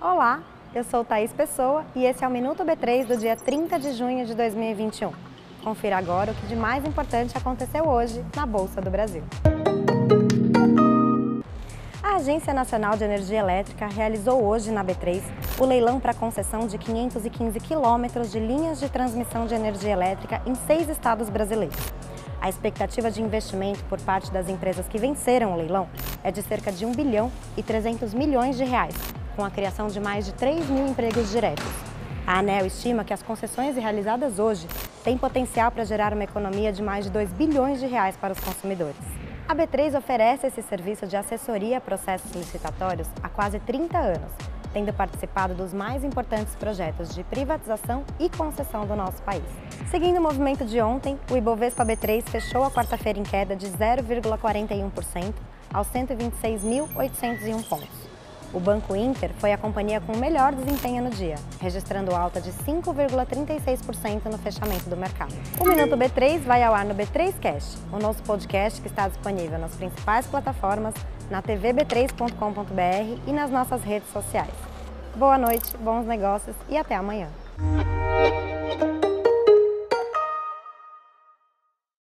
Olá, eu sou Thaís Pessoa e esse é o Minuto B3 do dia 30 de junho de 2021. Confira agora o que de mais importante aconteceu hoje na Bolsa do Brasil. A Agência Nacional de Energia Elétrica realizou hoje na B3 o leilão para concessão de 515 quilômetros de linhas de transmissão de energia elétrica em seis estados brasileiros. A expectativa de investimento por parte das empresas que venceram o leilão é de cerca de 1 bilhão e 300 milhões de reais, com a criação de mais de 3 mil empregos diretos. A ANEL estima que as concessões realizadas hoje têm potencial para gerar uma economia de mais de 2 bilhões de reais para os consumidores. A B3 oferece esse serviço de assessoria a processos licitatórios há quase 30 anos, tendo participado dos mais importantes projetos de privatização e concessão do nosso país. Seguindo o movimento de ontem, o Ibovespa B3 fechou a quarta-feira em queda de 0,41% aos 126.801 pontos. O Banco Inter foi a companhia com melhor desempenho no dia, registrando alta de 5,36% no fechamento do mercado. O Minuto B3 vai ao ar no B3 Cash, o nosso podcast que está disponível nas principais plataformas, na tvb3.com.br e nas nossas redes sociais. Boa noite, bons negócios e até amanhã.